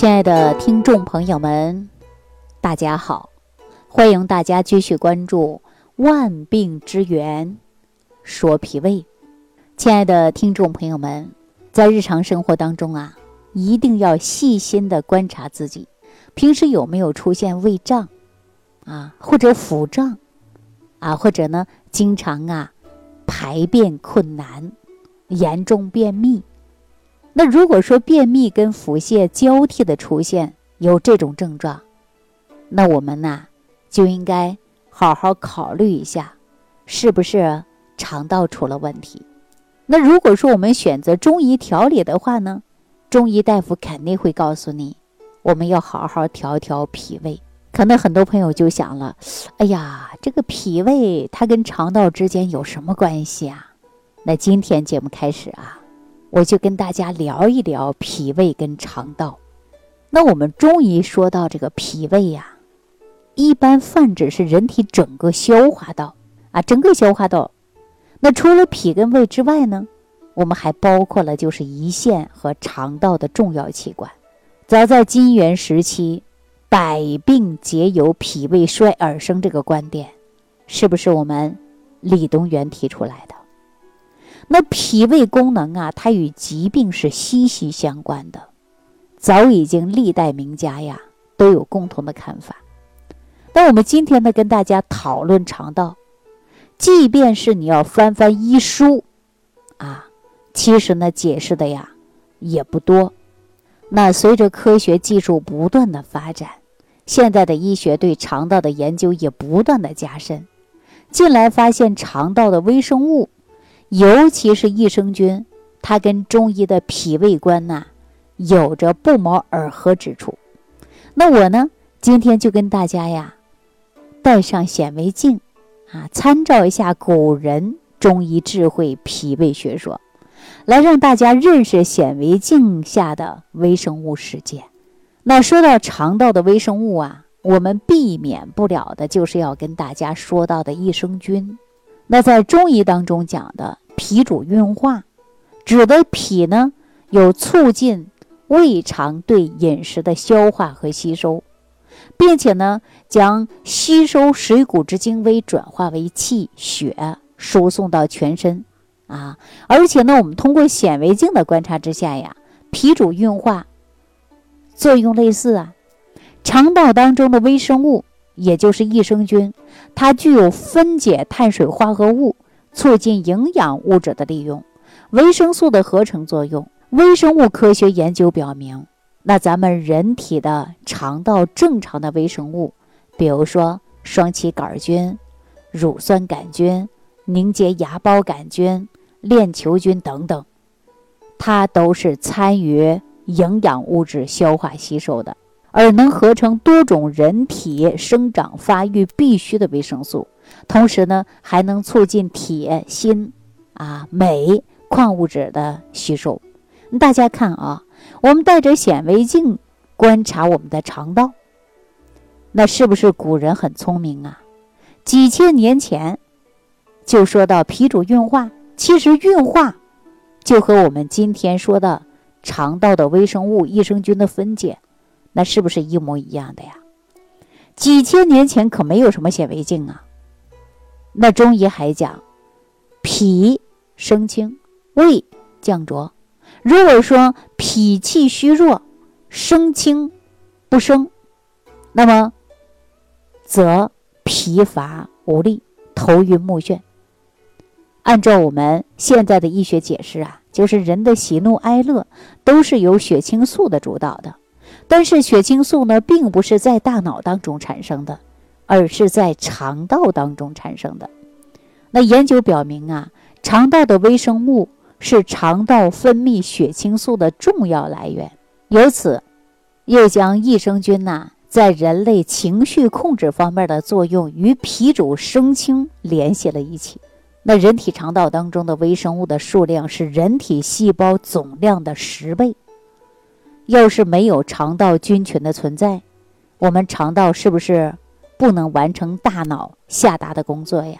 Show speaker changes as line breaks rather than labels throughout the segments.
亲爱的听众朋友们，大家好！欢迎大家继续关注《万病之源说脾胃》。亲爱的听众朋友们，在日常生活当中啊，一定要细心的观察自己，平时有没有出现胃胀啊，或者腹胀啊，或者呢，经常啊排便困难，严重便秘。那如果说便秘跟腹泻交替的出现有这种症状，那我们呢就应该好好考虑一下，是不是肠道出了问题？那如果说我们选择中医调理的话呢，中医大夫肯定会告诉你，我们要好好调调脾胃。可能很多朋友就想了，哎呀，这个脾胃它跟肠道之间有什么关系啊？那今天节目开始啊。我就跟大家聊一聊脾胃跟肠道。那我们中医说到这个脾胃呀，一般泛指是人体整个消化道啊，整个消化道。那除了脾跟胃之外呢，我们还包括了就是胰腺和肠道的重要器官。早在金元时期，“百病皆由脾胃衰而生”这个观点，是不是我们李东垣提出来的？那脾胃功能啊，它与疾病是息息相关的，早已经历代名家呀都有共同的看法。那我们今天呢，跟大家讨论肠道，即便是你要翻翻医书，啊，其实呢解释的呀也不多。那随着科学技术不断的发展，现在的医学对肠道的研究也不断的加深，近来发现肠道的微生物。尤其是益生菌，它跟中医的脾胃观呐有着不谋而合之处。那我呢，今天就跟大家呀带上显微镜啊，参照一下古人中医智慧脾胃学说，来让大家认识显微镜下的微生物世界。那说到肠道的微生物啊，我们避免不了的就是要跟大家说到的益生菌。那在中医当中讲的脾主运化，指的脾呢有促进胃肠对饮食的消化和吸收，并且呢将吸收水谷之精微转化为气血输送到全身，啊，而且呢我们通过显微镜的观察之下呀，脾主运化作用类似啊，肠道当中的微生物。也就是益生菌，它具有分解碳水化合物、促进营养物质的利用、维生素的合成作用。微生物科学研究表明，那咱们人体的肠道正常的微生物，比如说双歧杆菌、乳酸杆菌、凝结芽孢杆菌、链球菌等等，它都是参与营养物质消化吸收的。而能合成多种人体生长发育必需的维生素，同时呢，还能促进铁、锌、啊镁、矿物质的吸收。大家看啊，我们带着显微镜观察我们的肠道，那是不是古人很聪明啊？几千年前就说到脾主运化，其实运化就和我们今天说的肠道的微生物、益生菌的分解。那是不是一模一样的呀？几千年前可没有什么显微镜啊。那中医还讲，脾生清，胃降浊。如果说脾气虚弱，生清不生，那么则疲乏无力、头晕目眩。按照我们现在的医学解释啊，就是人的喜怒哀乐都是由血清素的主导的。但是血清素呢，并不是在大脑当中产生的，而是在肠道当中产生的。那研究表明啊，肠道的微生物是肠道分泌血清素的重要来源。由此，又将益生菌呐在人类情绪控制方面的作用与脾主生清联系了一起。那人体肠道当中的微生物的数量是人体细胞总量的十倍。要是没有肠道菌群的存在，我们肠道是不是不能完成大脑下达的工作呀？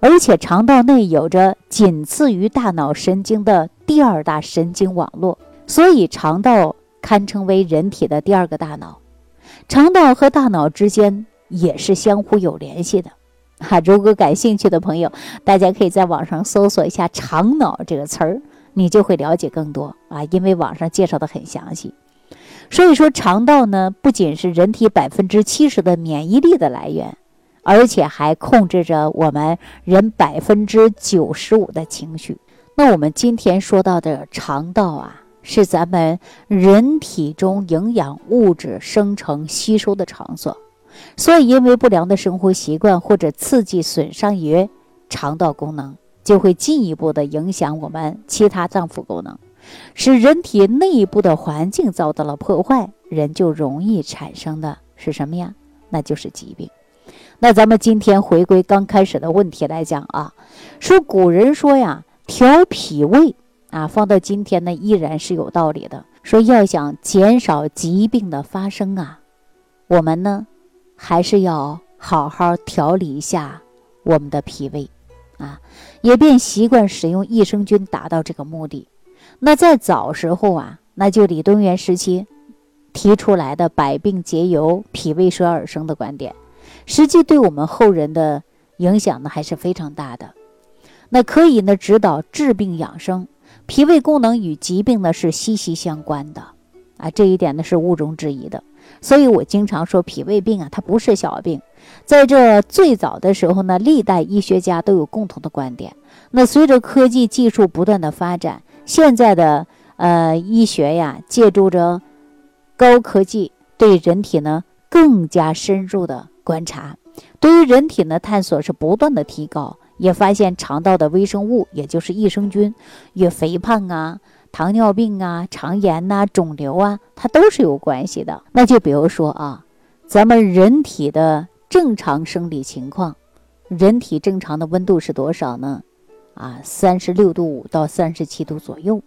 而且肠道内有着仅次于大脑神经的第二大神经网络，所以肠道堪称为人体的第二个大脑。肠道和大脑之间也是相互有联系的。哈，如果感兴趣的朋友，大家可以在网上搜索一下“肠脑”这个词儿，你就会了解更多啊，因为网上介绍的很详细。所以说，肠道呢不仅是人体百分之七十的免疫力的来源，而且还控制着我们人百分之九十五的情绪。那我们今天说到的肠道啊，是咱们人体中营养物质生成吸收的场所。所以，因为不良的生活习惯或者刺激损伤于肠道功能，就会进一步的影响我们其他脏腑功能，使人体内部的环境遭到了破坏，人就容易产生的是什么呀？那就是疾病。那咱们今天回归刚开始的问题来讲啊，说古人说呀，调脾胃啊，放到今天呢依然是有道理的。说要想减少疾病的发生啊，我们呢？还是要好好调理一下我们的脾胃，啊，也便习惯使用益生菌达到这个目的。那在早时候啊，那就李东垣时期提出来的“百病皆由脾胃衰而生”的观点，实际对我们后人的影响呢还是非常大的。那可以呢指导治病养生，脾胃功能与疾病呢是息息相关的，啊，这一点呢是毋庸置疑的。所以我经常说，脾胃病啊，它不是小病。在这最早的时候呢，历代医学家都有共同的观点。那随着科技技术不断的发展，现在的呃医学呀，借助着高科技，对人体呢更加深入的观察，对于人体呢探索是不断的提高，也发现肠道的微生物，也就是益生菌，与肥胖啊。糖尿病啊、肠炎呐、肿瘤啊，它都是有关系的。那就比如说啊，咱们人体的正常生理情况，人体正常的温度是多少呢？啊，三十六度五到三十七度左右，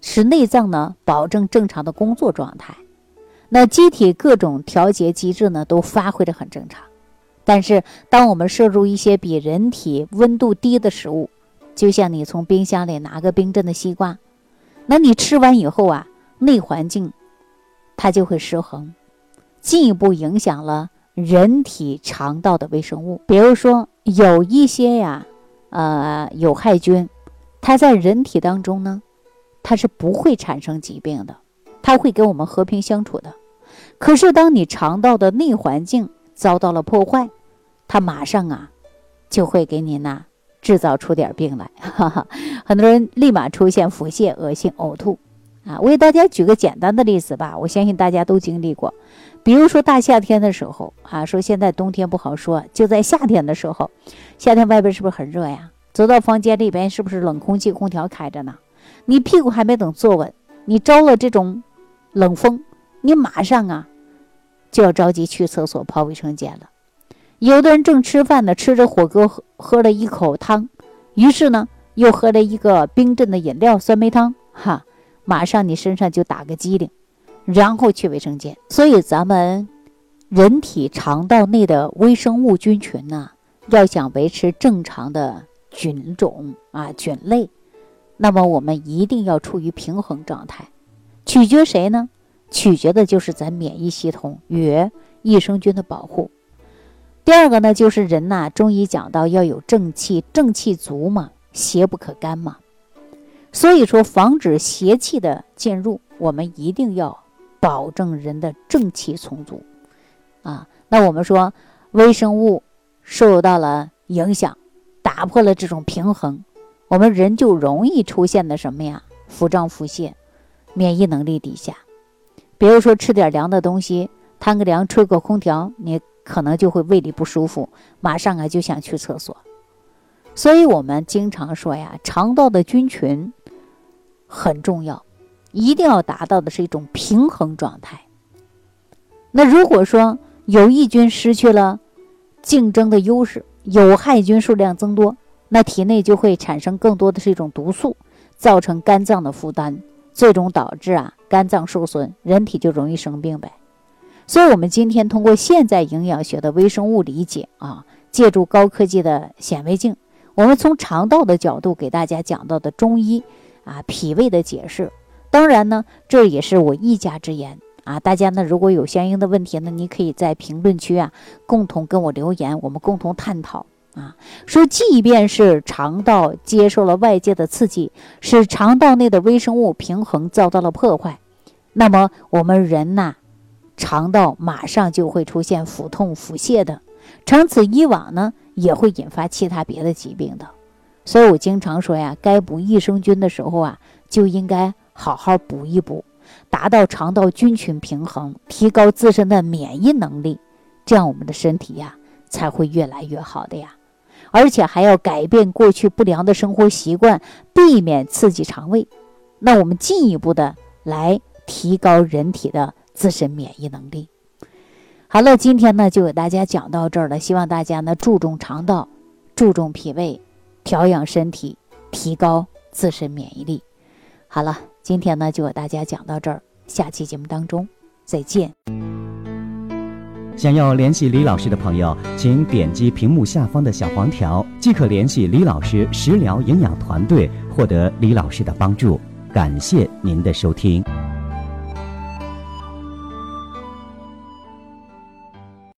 使内脏呢保证正常的工作状态。那机体各种调节机制呢都发挥的很正常。但是，当我们摄入一些比人体温度低的食物，就像你从冰箱里拿个冰镇的西瓜。那你吃完以后啊，内环境它就会失衡，进一步影响了人体肠道的微生物。比如说有一些呀，呃，有害菌，它在人体当中呢，它是不会产生疾病的，它会跟我们和平相处的。可是当你肠道的内环境遭到了破坏，它马上啊，就会给你那。制造出点病来，哈哈，很多人立马出现腹泻、恶心、呕吐，啊，我给大家举个简单的例子吧，我相信大家都经历过，比如说大夏天的时候，啊，说现在冬天不好说，就在夏天的时候，夏天外边是不是很热呀？走到房间里边，是不是冷空气空调开着呢？你屁股还没等坐稳，你招了这种冷风，你马上啊就要着急去厕所跑卫生间了。有的人正吃饭呢，吃着火锅喝喝了一口汤，于是呢又喝了一个冰镇的饮料酸梅汤，哈，马上你身上就打个激灵，然后去卫生间。所以咱们人体肠道内的微生物菌群呢，要想维持正常的菌种啊菌类，那么我们一定要处于平衡状态。取决谁呢？取决的就是咱免疫系统与益生菌的保护。第二个呢，就是人呐，中医讲到要有正气，正气足嘛，邪不可干嘛。所以说，防止邪气的进入，我们一定要保证人的正气充足啊。那我们说，微生物受到了影响，打破了这种平衡，我们人就容易出现的什么呀？腹胀、腹泻，免疫能力低下。比如说，吃点凉的东西，贪个凉，吹个空调，你。可能就会胃里不舒服，马上啊就想去厕所。所以我们经常说呀，肠道的菌群很重要，一定要达到的是一种平衡状态。那如果说有益菌失去了竞争的优势，有害菌数量增多，那体内就会产生更多的是一种毒素，造成肝脏的负担，最终导致啊肝脏受损，人体就容易生病呗。所以，我们今天通过现在营养学的微生物理解啊，借助高科技的显微镜，我们从肠道的角度给大家讲到的中医啊脾胃的解释，当然呢，这也是我一家之言啊。大家呢，如果有相应的问题呢，你可以在评论区啊，共同跟我留言，我们共同探讨啊。说，即便是肠道接受了外界的刺激，使肠道内的微生物平衡遭到了破坏，那么我们人呐，肠道马上就会出现腹痛、腹泻的，长此以往呢，也会引发其他别的疾病的。所以我经常说呀，该补益生菌的时候啊，就应该好好补一补，达到肠道菌群平衡，提高自身的免疫能力，这样我们的身体呀才会越来越好的呀。而且还要改变过去不良的生活习惯，避免刺激肠胃。那我们进一步的来提高人体的自身免疫能力。好了，今天呢就给大家讲到这儿了，希望大家呢注重肠道，注重脾胃。调养身体，提高自身免疫力。好了，今天呢就和大家讲到这儿，下期节目当中再见。
想要联系李老师的朋友，请点击屏幕下方的小黄条，即可联系李老师食疗营养团队，获得李老师的帮助。感谢您的收听。